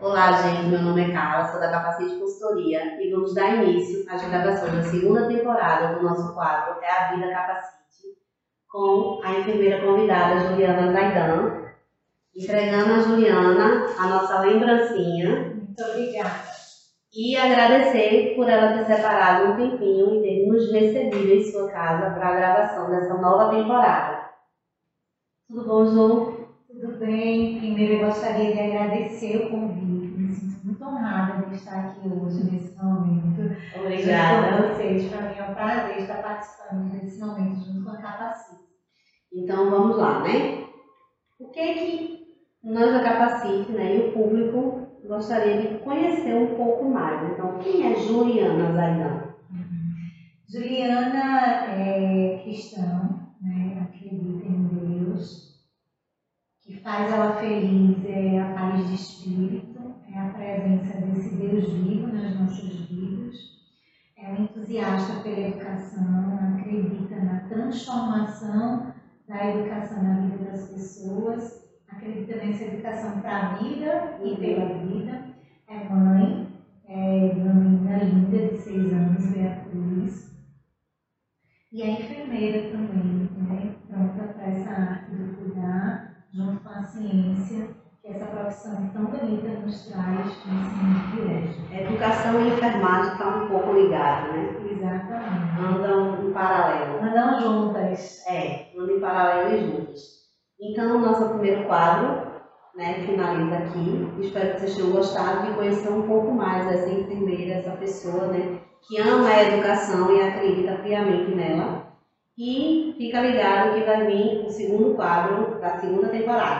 Olá, gente. Meu nome é Carla, sou da Capacite Consultoria e vamos dar início às gravações da segunda temporada do nosso quadro É a Vida Capacite, com a enfermeira convidada Juliana Zaidan, entregando a Juliana a nossa lembrancinha. Muito obrigada. E agradecer por ela ter separado um tempinho e ter nos recebido em sua casa para a gravação dessa nova temporada. Tudo bom, Ju? Tudo bem? Primeiro eu gostaria de agradecer o convite. Me sinto muito honrada de estar aqui hoje, nesse momento. Obrigada. Com vocês. Para mim é um prazer estar participando desse momento junto com a Capacite. Então vamos lá, né? O que é que nós da Capacite né, e o público gostaria de conhecer um pouco mais? Então, quem é Juliana Zaidan? Juliana é cristã, né? acredita em Deus. O que faz ela feliz é a paz de espírito, é a presença desse Deus vivo nas nossas vidas. É um entusiasta pela educação, acredita na transformação da educação na vida das pessoas, acredita nessa educação para a vida e pela vida. É mãe, é uma menina linda de seis anos, Beatriz. E é enfermeira também, né? pronta que essa profissão tão bonita nos traz nesse hoje. Educação e enfermagem estão um pouco ligados, né? Exatamente. Andam em paralelo. Andam juntas. É, andam em paralelo e juntos. Então, o nosso primeiro quadro né, finaliza aqui. Espero que vocês tenham gostado de conhecer um pouco mais essa enfermeira, essa pessoa né, que ama a educação e acredita piamente nela. E fica ligado que vai vir o segundo quadro da segunda temporada.